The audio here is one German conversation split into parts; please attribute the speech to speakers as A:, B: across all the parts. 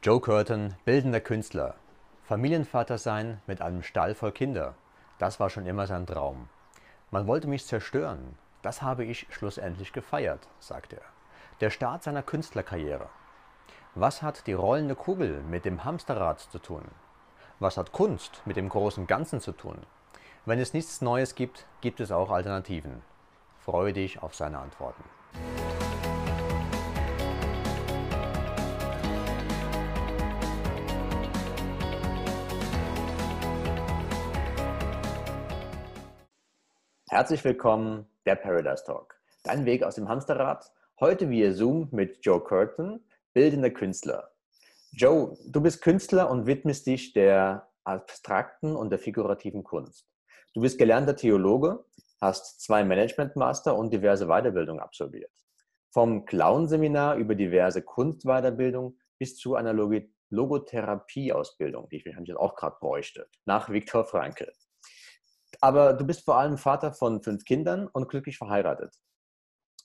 A: Joe Curtin, bildender Künstler. Familienvater sein mit einem Stall voll Kinder. Das war schon immer sein Traum. Man wollte mich zerstören. Das habe ich schlussendlich gefeiert, sagt er. Der Start seiner Künstlerkarriere. Was hat die rollende Kugel mit dem Hamsterrad zu tun? Was hat Kunst mit dem großen Ganzen zu tun? Wenn es nichts Neues gibt, gibt es auch Alternativen. Freue dich auf seine Antworten. Herzlich willkommen, der Paradise Talk. Dein Weg aus dem Hamsterrad. Heute via Zoom mit Joe Curtin, bildender Künstler. Joe, du bist Künstler und widmest dich der abstrakten und der figurativen Kunst. Du bist gelernter Theologe, hast zwei Management-Master und diverse Weiterbildungen absolviert. Vom Clown-Seminar über diverse Kunstweiterbildung bis zu einer Logotherapie-Ausbildung, die ich wahrscheinlich auch gerade bräuchte, nach Viktor Frankl. Aber du bist vor allem Vater von fünf Kindern und glücklich verheiratet.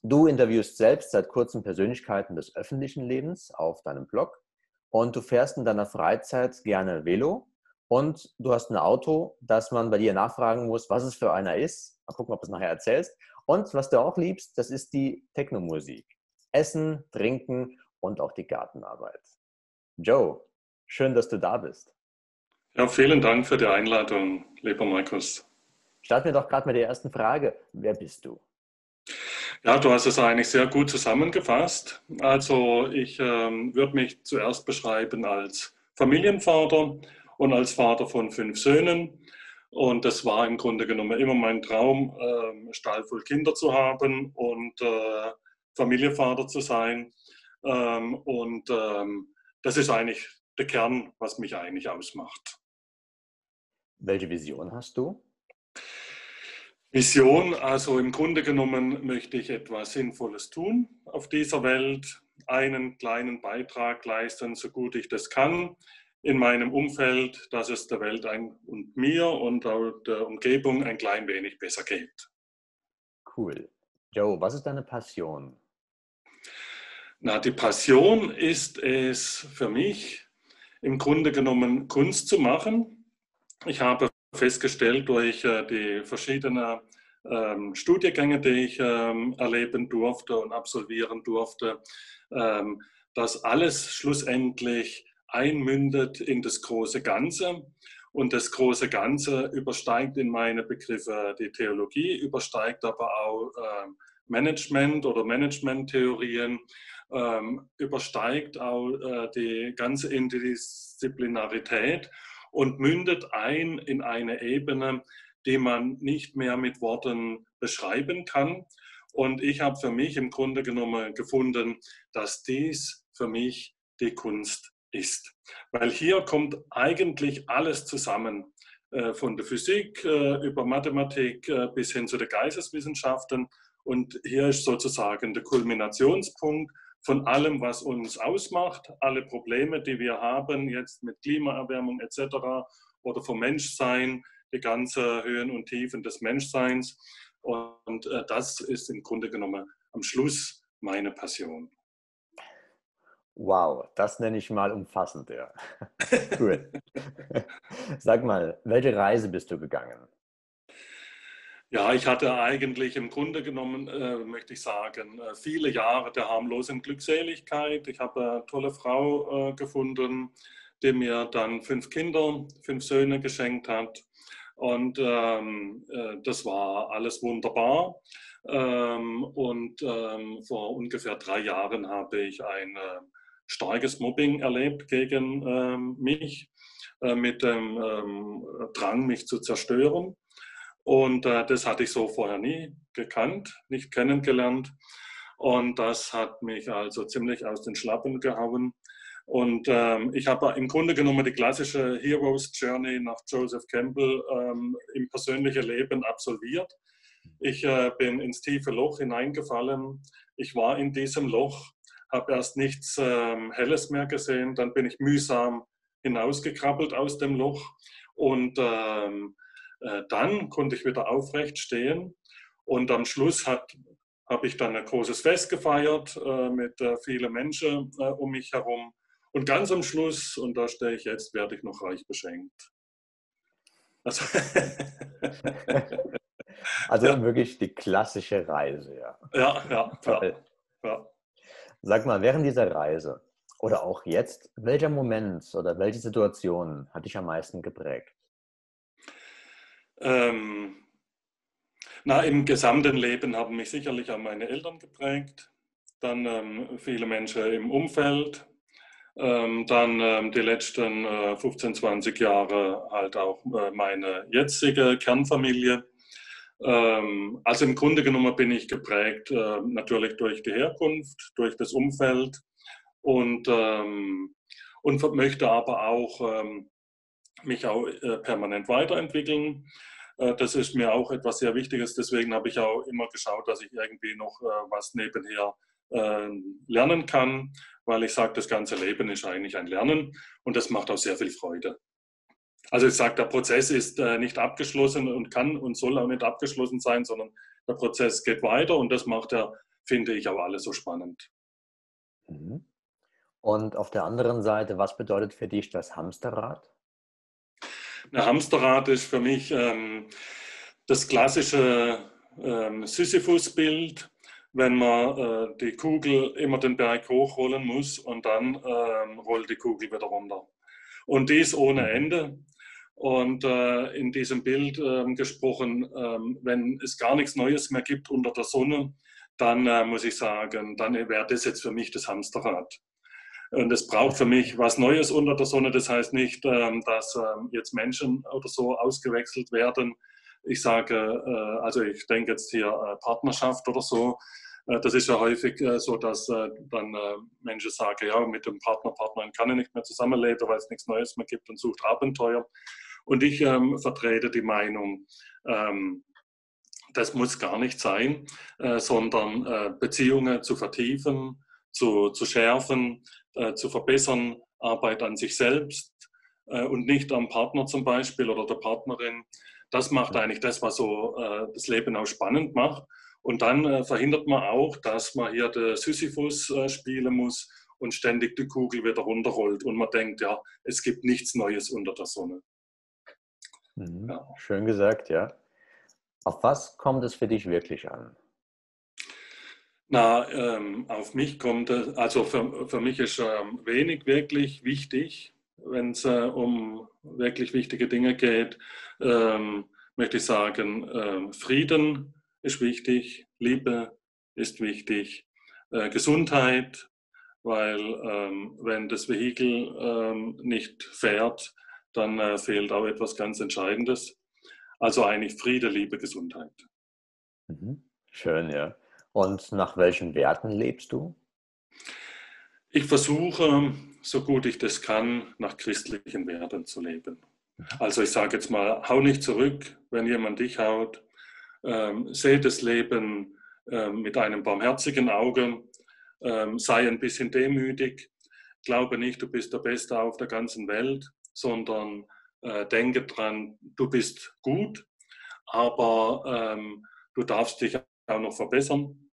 A: Du interviewst selbst seit kurzem Persönlichkeiten des öffentlichen Lebens auf deinem Blog und du fährst in deiner Freizeit gerne Velo und du hast ein Auto, das man bei dir nachfragen muss, was es für einer ist. Mal gucken, ob du es nachher erzählst. Und was du auch liebst, das ist die Technomusik. Essen, Trinken und auch die Gartenarbeit. Joe, schön, dass du da bist.
B: Ja, vielen Dank für die Einladung, lieber Markus.
A: Starten wir doch gerade mit der ersten Frage. Wer bist du?
B: Ja, du hast es eigentlich sehr gut zusammengefasst. Also ich ähm, würde mich zuerst beschreiben als Familienvater und als Vater von fünf Söhnen. Und das war im Grunde genommen immer mein Traum, äh, Stall voll Kinder zu haben und äh, Familienvater zu sein. Ähm, und ähm, das ist eigentlich der Kern, was mich eigentlich ausmacht.
A: Welche Vision hast du?
B: Vision, also im Grunde genommen möchte ich etwas Sinnvolles tun auf dieser Welt, einen kleinen Beitrag leisten, so gut ich das kann, in meinem Umfeld, dass es der Welt und mir und der Umgebung ein klein wenig besser geht.
A: Cool. Joe, was ist deine Passion?
B: Na, die Passion ist es für mich, im Grunde genommen Kunst zu machen. Ich habe festgestellt durch äh, die verschiedenen ähm, Studiengänge, die ich ähm, erleben durfte und absolvieren durfte, ähm, dass alles schlussendlich einmündet in das große Ganze. Und das große Ganze übersteigt in meine Begriffe die Theologie, übersteigt aber auch Management oder Managementtheorien, übersteigt auch äh, die ganze Interdisziplinarität und mündet ein in eine Ebene, die man nicht mehr mit Worten beschreiben kann. Und ich habe für mich im Grunde genommen gefunden, dass dies für mich die Kunst ist. Weil hier kommt eigentlich alles zusammen, äh, von der Physik äh, über Mathematik äh, bis hin zu den Geisteswissenschaften. Und hier ist sozusagen der Kulminationspunkt von allem, was uns ausmacht, alle Probleme, die wir haben, jetzt mit Klimaerwärmung etc. oder vom Menschsein, die ganze Höhen und Tiefen des Menschseins. Und äh, das ist im Grunde genommen am Schluss meine Passion.
A: Wow, das nenne ich mal umfassend, ja. cool. Sag mal, welche Reise bist du gegangen?
B: Ja, ich hatte eigentlich im Grunde genommen, äh, möchte ich sagen, äh, viele Jahre der harmlosen Glückseligkeit. Ich habe eine tolle Frau äh, gefunden, die mir dann fünf Kinder, fünf Söhne geschenkt hat. Und ähm, äh, das war alles wunderbar. Ähm, und ähm, vor ungefähr drei Jahren habe ich ein äh, starkes Mobbing erlebt gegen ähm, mich, äh, mit dem ähm, Drang, mich zu zerstören. Und äh, das hatte ich so vorher nie gekannt, nicht kennengelernt. Und das hat mich also ziemlich aus den Schlappen gehauen. Und ähm, ich habe im Grunde genommen die klassische Heroes Journey nach Joseph Campbell ähm, im persönlichen Leben absolviert. Ich äh, bin ins tiefe Loch hineingefallen. Ich war in diesem Loch, habe erst nichts ähm, Helles mehr gesehen. Dann bin ich mühsam hinausgekrabbelt aus dem Loch. Und ähm, äh, dann konnte ich wieder aufrecht stehen und am Schluss habe ich dann ein großes Fest gefeiert äh, mit äh, vielen Menschen um mich herum. Und ganz am Schluss, und da stehe ich jetzt, werde ich noch reich beschenkt.
A: Also, also ja. wirklich die klassische Reise, ja.
B: Ja, ja, ja, ja.
A: Sag mal, während dieser Reise oder auch jetzt, welcher Moment oder welche Situation hat dich am meisten geprägt?
B: Ähm, na, im gesamten Leben haben mich sicherlich auch meine Eltern geprägt, dann ähm, viele Menschen im Umfeld, ähm, dann ähm, die letzten äh, 15, 20 Jahre halt auch äh, meine jetzige Kernfamilie. Ähm, also im Grunde genommen bin ich geprägt äh, natürlich durch die Herkunft, durch das Umfeld und, ähm, und möchte aber auch ähm, mich auch äh, permanent weiterentwickeln. Äh, das ist mir auch etwas sehr Wichtiges. Deswegen habe ich auch immer geschaut, dass ich irgendwie noch äh, was nebenher lernen kann, weil ich sage, das ganze Leben ist eigentlich ein Lernen und das macht auch sehr viel Freude. Also ich sage, der Prozess ist nicht abgeschlossen und kann und soll auch nicht abgeschlossen sein, sondern der Prozess geht weiter und das macht er, finde ich, auch alles so spannend.
A: Mhm. Und auf der anderen Seite, was bedeutet für dich das Hamsterrad?
B: Ein Hamsterrad ist für mich ähm, das klassische ähm, Sisyphus-Bild, wenn man äh, die Kugel immer den Berg hochrollen muss und dann ähm, rollt die Kugel wieder runter. Und dies ohne mhm. Ende. Und äh, in diesem Bild äh, gesprochen, ähm, wenn es gar nichts Neues mehr gibt unter der Sonne, dann äh, muss ich sagen, dann wäre das jetzt für mich das Hamsterrad. Und es braucht für mich was Neues unter der Sonne. Das heißt nicht, ähm, dass ähm, jetzt Menschen oder so ausgewechselt werden. Ich sage, äh, also ich denke jetzt hier äh, Partnerschaft oder so. Äh, das ist ja häufig so, dass dann Menschen sagen, ja, mit dem Partner, Partnerin kann ich nicht mehr zusammenleben, weil es nichts Neues mehr gibt und sucht Abenteuer. Und ich ähm, vertrete die Meinung, ähm, das muss gar nicht sein, äh, sondern äh, Beziehungen zu vertiefen, zu, zu schärfen, äh, zu verbessern, Arbeit an sich selbst äh, und nicht am Partner zum Beispiel oder der Partnerin. Das macht eigentlich das, was so äh, das Leben auch spannend macht. Und dann äh, verhindert man auch, dass man hier den Sisyphus äh, spielen muss und ständig die Kugel wieder runterrollt und man denkt, ja, es gibt nichts Neues unter der Sonne.
A: Mhm. Ja. Schön gesagt, ja. Auf was kommt es für dich wirklich an?
B: Na, ähm, auf mich kommt also für, für mich ist ähm, wenig wirklich wichtig, wenn es äh, um wirklich wichtige Dinge geht, ähm, möchte ich sagen, äh, Frieden ist wichtig, Liebe ist wichtig, äh, Gesundheit, weil ähm, wenn das Vehikel ähm, nicht fährt, dann äh, fehlt auch etwas ganz Entscheidendes. Also eigentlich Friede, Liebe, Gesundheit.
A: Mhm. Schön, ja. Und nach welchen Werten lebst du?
B: Ich versuche, so gut ich das kann, nach christlichen Werten zu leben. Mhm. Also ich sage jetzt mal, hau nicht zurück, wenn jemand dich haut. Ähm, sehe das Leben ähm, mit einem barmherzigen Auge. Ähm, sei ein bisschen demütig. Glaube nicht, du bist der Beste auf der ganzen Welt, sondern äh, denke dran, du bist gut, aber ähm, du darfst dich auch noch verbessern.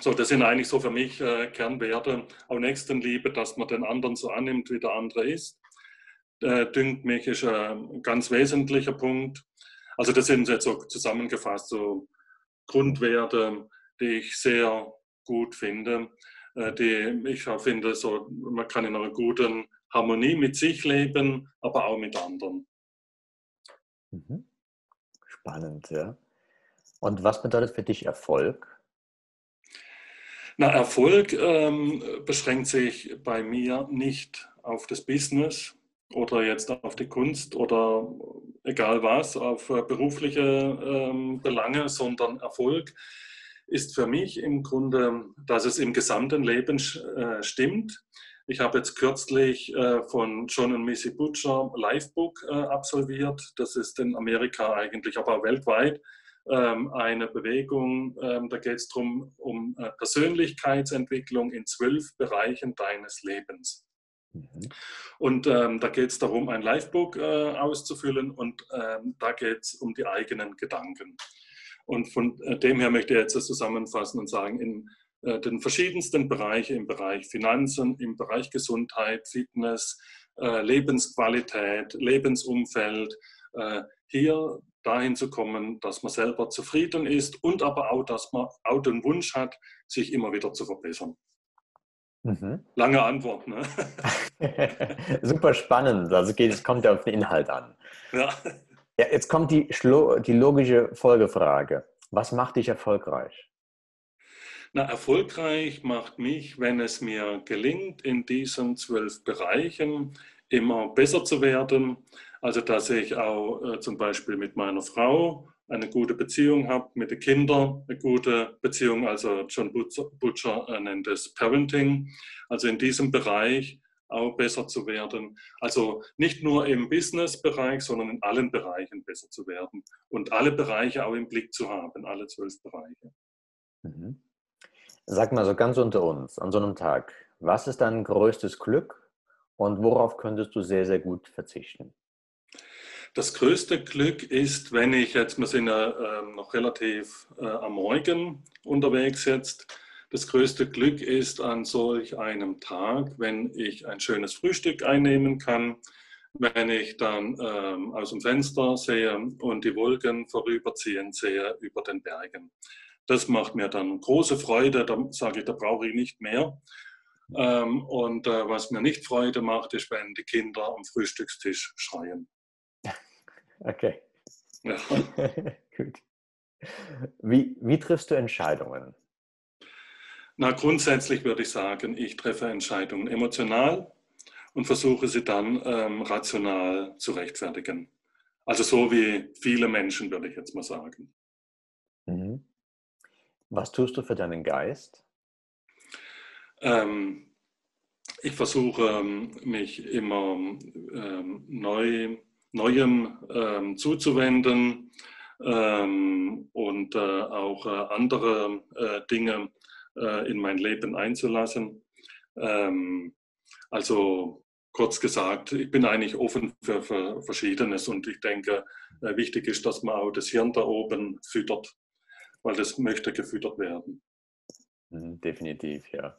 B: So, das sind eigentlich so für mich äh, Kernwerte. Auch Nächstenliebe, dass man den anderen so annimmt, wie der andere ist. Äh, dünkt mich ist ein ganz wesentlicher Punkt. Also das sind jetzt so zusammengefasst so Grundwerte, die ich sehr gut finde. Äh, die ich finde, so, man kann in einer guten Harmonie mit sich leben, aber auch mit anderen.
A: Mhm. Spannend, ja. Und was bedeutet für dich Erfolg?
B: Na, Erfolg ähm, beschränkt sich bei mir nicht auf das Business oder jetzt auf die Kunst oder egal was, auf äh, berufliche ähm, Belange, sondern Erfolg ist für mich im Grunde, dass es im gesamten Leben äh, stimmt. Ich habe jetzt kürzlich äh, von John und Missy Butcher Livebook äh, absolviert. Das ist in Amerika eigentlich, aber auch weltweit eine Bewegung, ähm, da geht es darum, um äh, Persönlichkeitsentwicklung in zwölf Bereichen deines Lebens. Mhm. Und ähm, da geht es darum, ein Livebook äh, auszufüllen und ähm, da geht es um die eigenen Gedanken. Und von äh, dem her möchte ich jetzt das zusammenfassen und sagen, in äh, den verschiedensten Bereichen, im Bereich Finanzen, im Bereich Gesundheit, Fitness, äh, Lebensqualität, Lebensumfeld, hier dahin zu kommen, dass man selber zufrieden ist und aber auch, dass man auch den Wunsch hat, sich immer wieder zu verbessern. Mhm. Lange Antwort, ne?
A: Super spannend. Also es kommt ja auf den Inhalt an. Ja. ja jetzt kommt die, die logische Folgefrage. Was macht dich erfolgreich?
B: Na, erfolgreich macht mich, wenn es mir gelingt, in diesen zwölf Bereichen immer besser zu werden. Also, dass ich auch äh, zum Beispiel mit meiner Frau eine gute Beziehung habe, mit den Kindern eine gute Beziehung. Also, John Butcher, Butcher äh, nennt es Parenting. Also, in diesem Bereich auch besser zu werden. Also nicht nur im Business-Bereich, sondern in allen Bereichen besser zu werden und alle Bereiche auch im Blick zu haben, alle zwölf Bereiche.
A: Mhm. Sag mal so ganz unter uns, an so einem Tag, was ist dein größtes Glück und worauf könntest du sehr, sehr gut verzichten?
B: Das größte Glück ist, wenn ich jetzt, wir sind ja äh, noch relativ äh, am Morgen unterwegs jetzt, das größte Glück ist an solch einem Tag, wenn ich ein schönes Frühstück einnehmen kann, wenn ich dann ähm, aus dem Fenster sehe und die Wolken vorüberziehen sehe über den Bergen. Das macht mir dann große Freude, da sage ich, da brauche ich nicht mehr. Ähm, und äh, was mir nicht Freude macht, ist, wenn die Kinder am Frühstückstisch schreien.
A: Okay. Ja. Gut. Wie, wie triffst du Entscheidungen?
B: Na, grundsätzlich würde ich sagen, ich treffe Entscheidungen emotional und versuche sie dann ähm, rational zu rechtfertigen. Also so wie viele Menschen, würde ich jetzt mal sagen.
A: Mhm. Was tust du für deinen Geist?
B: Ähm, ich versuche ähm, mich immer ähm, neu, Neuem ähm, zuzuwenden ähm, und äh, auch äh, andere äh, Dinge äh, in mein Leben einzulassen. Ähm, also kurz gesagt, ich bin eigentlich offen für, für Verschiedenes und ich denke, äh, wichtig ist, dass man auch das Hirn da oben füttert, weil das möchte gefüttert werden.
A: Mhm, definitiv, ja.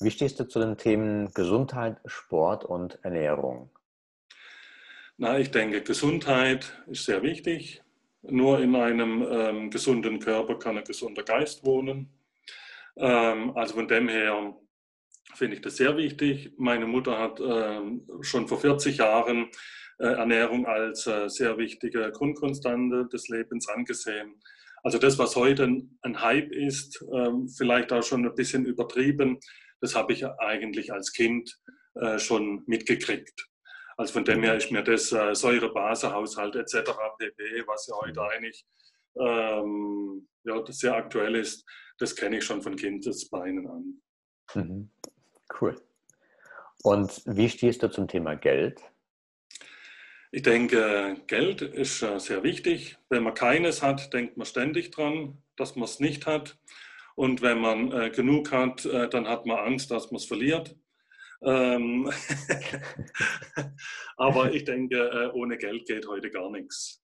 A: Wie stehst du zu den Themen Gesundheit, Sport und Ernährung?
B: Na, ich denke, Gesundheit ist sehr wichtig. Nur in einem ähm, gesunden Körper kann ein gesunder Geist wohnen. Ähm, also von dem her finde ich das sehr wichtig. Meine Mutter hat ähm, schon vor 40 Jahren äh, Ernährung als äh, sehr wichtige Grundkonstante des Lebens angesehen. Also das, was heute ein Hype ist, ähm, vielleicht auch schon ein bisschen übertrieben, das habe ich eigentlich als Kind äh, schon mitgekriegt. Also von dem her ist mir das äh, Säure-Base-Haushalt etc. pp., was ja heute eigentlich ähm, ja, das sehr aktuell ist, das kenne ich schon von Kindesbeinen an.
A: Mhm. Cool. Und wie stehst du zum Thema Geld?
B: Ich denke, Geld ist äh, sehr wichtig. Wenn man keines hat, denkt man ständig dran, dass man es nicht hat. Und wenn man äh, genug hat, äh, dann hat man Angst, dass man es verliert. Ähm Aber ich denke, äh, ohne Geld geht heute gar nichts.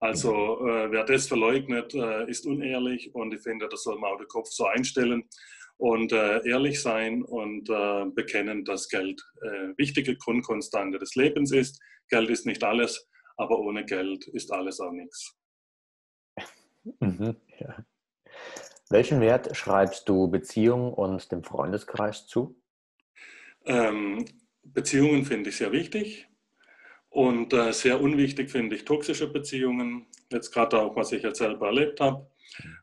B: Also äh, wer das verleugnet, äh, ist unehrlich und ich finde, das soll man auch den Kopf so einstellen und äh, ehrlich sein und äh, bekennen, dass Geld äh, wichtige Grundkonstante des Lebens ist. Geld ist nicht alles, aber ohne Geld ist alles auch nichts.
A: Mhm, ja. Welchen Wert schreibst du Beziehungen und dem Freundeskreis zu?
B: Ähm, Beziehungen finde ich sehr wichtig. Und äh, sehr unwichtig finde ich toxische Beziehungen, jetzt gerade auch, was ich jetzt selber erlebt habe.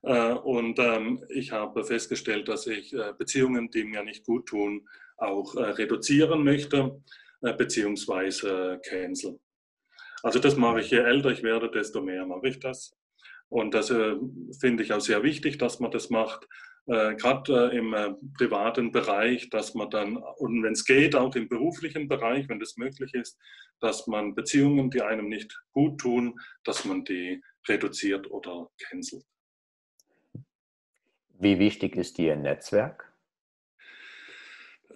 B: Äh, und ähm, ich habe festgestellt, dass ich äh, Beziehungen, die mir nicht gut tun, auch äh, reduzieren möchte, äh, beziehungsweise cancel. Also das mache ich, je älter ich werde, desto mehr mache ich das. Und das äh, finde ich auch sehr wichtig, dass man das macht, äh, gerade äh, im äh, privaten Bereich, dass man dann, und wenn es geht, auch im beruflichen Bereich, wenn das möglich ist, dass man Beziehungen, die einem nicht gut tun, dass man die reduziert oder cancelt.
A: Wie wichtig ist dir ein Netzwerk?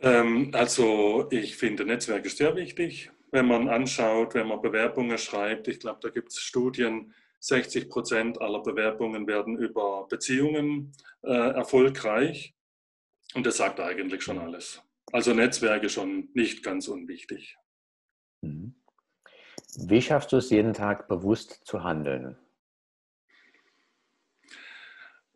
B: Ähm, also ich finde, Netzwerk ist sehr wichtig. Wenn man anschaut, wenn man Bewerbungen schreibt, ich glaube, da gibt es Studien, 60 Prozent aller Bewerbungen werden über Beziehungen äh, erfolgreich. Und das sagt eigentlich schon alles. Also Netzwerke schon nicht ganz unwichtig.
A: Mhm. Wie schaffst du es jeden Tag bewusst zu handeln?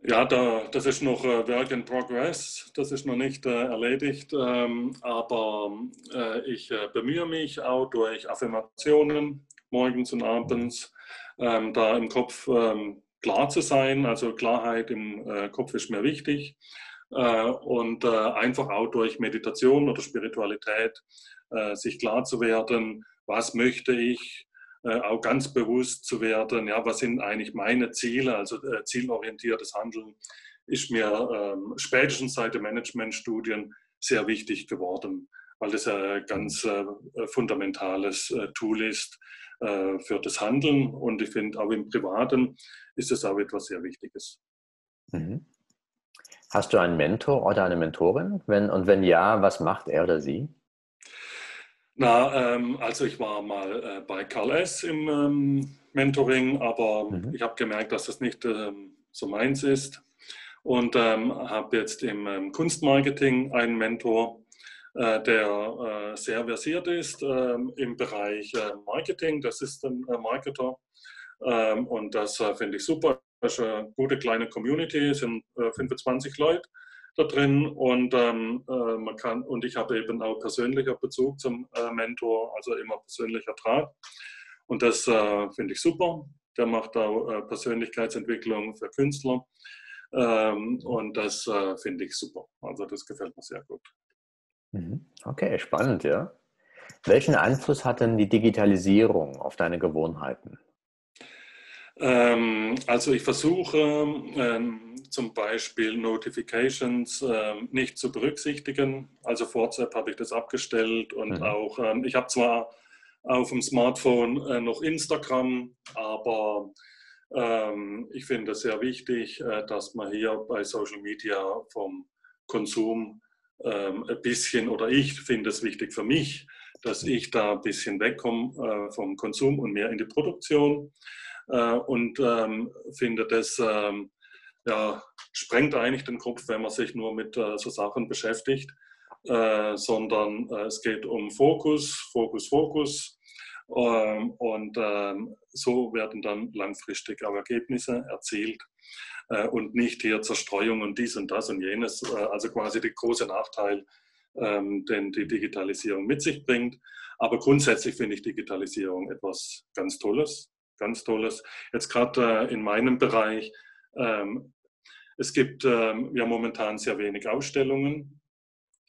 B: Ja, da, das ist noch äh, Work in Progress, das ist noch nicht äh, erledigt, ähm, aber äh, ich äh, bemühe mich auch durch Affirmationen morgens und abends, ähm, da im Kopf ähm, klar zu sein. Also Klarheit im äh, Kopf ist mir wichtig äh, und einfach auch durch Meditation oder Spiritualität sich klar zu werden, was möchte ich, äh, auch ganz bewusst zu werden, ja, was sind eigentlich meine Ziele, also äh, zielorientiertes Handeln ist mir ähm, spätestens seit den Managementstudien sehr wichtig geworden, weil das ein ganz äh, fundamentales äh, Tool ist äh, für das Handeln und ich finde auch im Privaten ist es auch etwas sehr Wichtiges.
A: Mhm. Hast du einen Mentor oder eine Mentorin? Wenn, und wenn ja, was macht er oder sie?
B: Na, ähm, also ich war mal äh, bei Karl S. im ähm, Mentoring, aber mhm. ich habe gemerkt, dass das nicht ähm, so meins ist und ähm, habe jetzt im ähm, Kunstmarketing einen Mentor, der äh, sehr versiert ist ähm, im Bereich äh, Marketing. Ein äh, Marketer und das äh, finde ich super. Das ist eine gute kleine Community, sind 25 Leute da drin und ähm, äh, man kann und ich habe eben auch persönlicher Bezug zum äh, Mentor, also immer persönlicher Draht und das äh, finde ich super. Der macht auch äh, Persönlichkeitsentwicklung für Künstler ähm, und das äh, finde ich super. Also das gefällt mir sehr gut.
A: Mhm. Okay, spannend, ja. Welchen Einfluss hat denn die Digitalisierung auf deine Gewohnheiten?
B: Ähm, also ich versuche ähm, zum Beispiel Notifications ähm, nicht zu berücksichtigen. Also für WhatsApp habe ich das abgestellt und mhm. auch, ähm, ich habe zwar auf dem Smartphone äh, noch Instagram, aber ähm, ich finde es sehr wichtig, äh, dass man hier bei Social Media vom Konsum ähm, ein bisschen, oder ich finde es wichtig für mich, dass ich da ein bisschen wegkomme äh, vom Konsum und mehr in die Produktion. Äh, und ähm, finde, das ähm, ja, sprengt eigentlich den Kopf, wenn man sich nur mit äh, so Sachen beschäftigt, sondern es geht um Fokus, Fokus, Fokus. Und so werden dann langfristig auch Ergebnisse erzielt und nicht hier Zerstreuung und dies und das und jenes, also quasi der große Nachteil, den die Digitalisierung mit sich bringt. Aber grundsätzlich finde ich Digitalisierung etwas ganz Tolles ganz Tolles. Jetzt gerade äh, in meinem Bereich, ähm, es gibt ähm, ja momentan sehr wenig Ausstellungen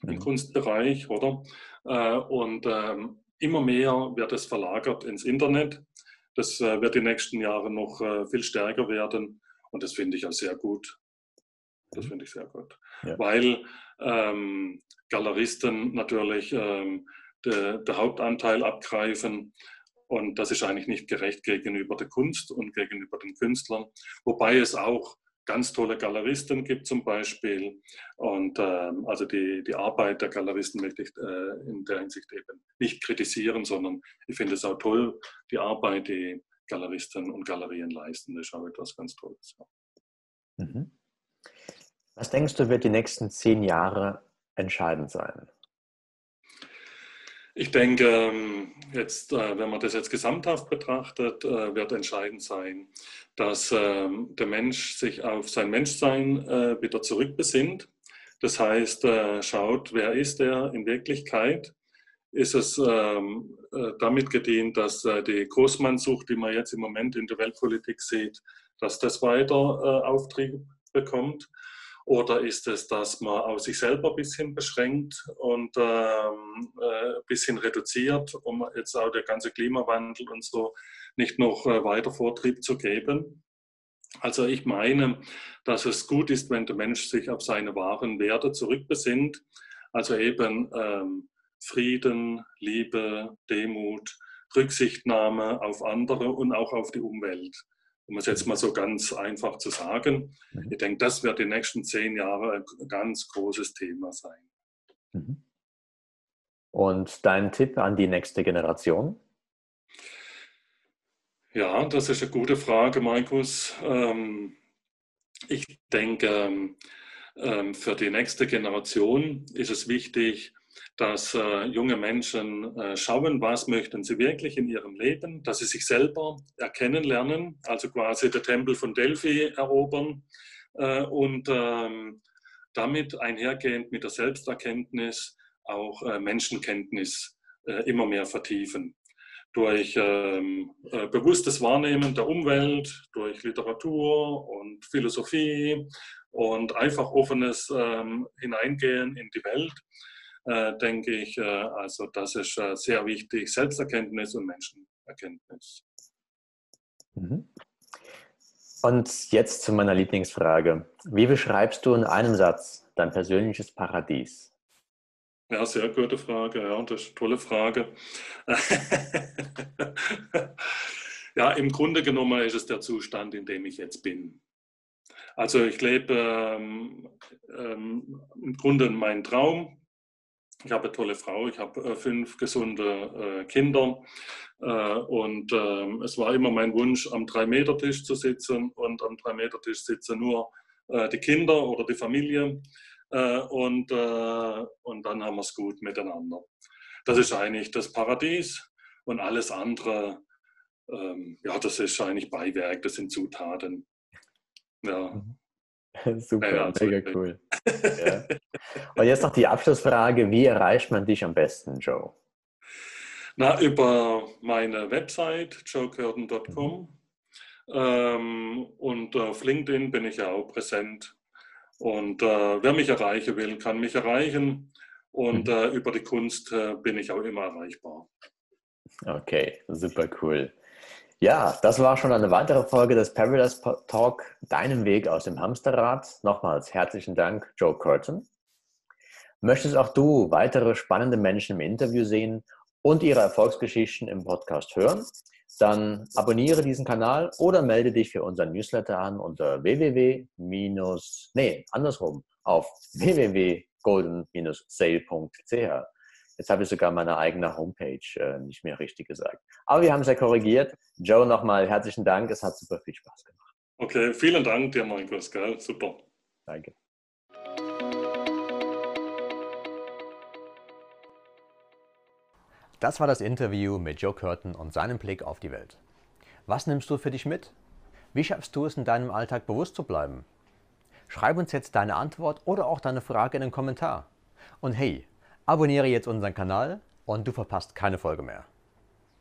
B: mhm. im Kunstbereich, oder? Äh, und ähm, immer mehr wird es verlagert ins Internet. Das äh, wird die nächsten Jahre noch äh, viel stärker werden und das finde ich auch sehr gut. Das mhm. finde ich sehr gut. Ja. Weil ähm, Galeristen natürlich ähm, der Hauptanteil abgreifen und das ist eigentlich nicht gerecht gegenüber der Kunst und gegenüber den Künstlern, wobei es auch ganz tolle Galeristen gibt zum Beispiel. Und ähm, also die, die Arbeit der Galeristen möchte ich äh, in der Hinsicht eben nicht kritisieren, sondern ich finde es auch toll, die Arbeit, die Galeristen und Galerien leisten. Das ist auch etwas ganz Tolles.
A: Mhm. Was denkst du, wird die nächsten zehn Jahre entscheidend sein?
B: Ich denke, ähm, jetzt, äh, wenn man das jetzt gesamthaft betrachtet, äh, wird entscheidend sein, dass ähm, der Mensch sich auf sein Menschsein äh, wieder zurückbesinnt. Das heißt, schaut, wer ist er in Wirklichkeit? Ist es ähm, damit gedient, dass die Großmannsucht, die man jetzt im Moment in der Weltpolitik sieht, dass das weiter Auftrieb bekommt? Oder ist es, dass man auf sich selber ein bisschen beschränkt und ähm, äh, ein bisschen reduziert, um jetzt auch der ganze Klimawandel und so nicht noch äh, weiter Vortrieb zu geben? Also ich meine, dass es gut ist, wenn der Mensch sich auf seine wahren Werte zurückbesinnt. Also eben ähm, Frieden, Liebe, Demut, Rücksichtnahme auf andere und auch auf die Umwelt um es jetzt mal so ganz einfach zu sagen. Mhm. Ich denke, das wird die nächsten zehn Jahre ein ganz großes Thema sein.
A: Mhm. Und dein Tipp an die nächste Generation?
B: Ja, das ist eine gute Frage, Markus. Ähm, ich denke, ähm, für die nächste Generation ist es wichtig, dass äh, junge Menschen äh, schauen, was möchten sie wirklich in ihrem Leben, dass sie sich selber erkennen lernen, also quasi der Tempel von Delphi erobern äh, und ähm, damit einhergehend mit der Selbsterkenntnis auch äh, Menschenkenntnis äh, immer mehr vertiefen. Durch ähm, äh, bewusstes Wahrnehmen der Umwelt, durch Literatur und Philosophie und einfach offenes ähm, Hineingehen in die Welt denke ich, äh, also das ist äh, sehr wichtig, Selbsterkenntnis und Menschenerkenntnis.
A: Mhm. Und jetzt zu meiner Lieblingsfrage. Wie beschreibst du in einem Satz dein persönliches Paradies?
B: Ja, sehr gute Frage. Ja, das ist eine tolle Frage. ja, im Grunde genommen ist es der Zustand, in dem ich jetzt bin. Also ich lebe ähm, ähm, im Grunde meinen Traum, ich habe eine tolle Frau, ich habe äh, fünf gesunde äh, Kinder äh, und ähm, es war immer mein Wunsch, am Drei-Meter-Tisch zu sitzen und am Drei-Meter-Tisch sitzen nur die Kinder oder die Familie und, und dann haben wir es gut miteinander. Das ist eigentlich das Paradies und alles andere, ähm, ja, das ist eigentlich Beiwerk, das sind Zutaten.
A: Ja. Mhm. Super, ja, mega cool. ja. Und jetzt noch die Abschlussfrage: Wie erreicht man dich am besten, Joe?
B: Na, über meine Website joecurden.com mhm. ähm, und auf LinkedIn bin ich ja auch präsent. Und äh, wer mich erreichen will, kann mich erreichen. Und mhm. äh, über die Kunst äh, bin ich auch immer erreichbar.
A: Okay, super cool. Ja, das war schon eine weitere Folge des Paradise Talk, deinem Weg aus dem Hamsterrad. Nochmals herzlichen Dank, Joe Curtin. Möchtest auch du weitere spannende Menschen im Interview sehen und ihre Erfolgsgeschichten im Podcast hören? Dann abonniere diesen Kanal oder melde dich für unseren Newsletter an unter www- nee, andersrum, auf www.golden-sale.ch. Jetzt habe ich sogar meine eigene Homepage äh, nicht mehr richtig gesagt. Aber wir haben es ja korrigiert. Joe, nochmal herzlichen Dank. Es hat super viel Spaß gemacht.
B: Okay, vielen Dank dir, Markus. Gell? Super.
A: Danke. Das war das Interview mit Joe Curtin und seinem Blick auf die Welt. Was nimmst du für dich mit? Wie schaffst du es in deinem Alltag bewusst zu bleiben? Schreib uns jetzt deine Antwort oder auch deine Frage in den Kommentar. Und hey, Abonniere jetzt unseren Kanal und du verpasst keine Folge mehr.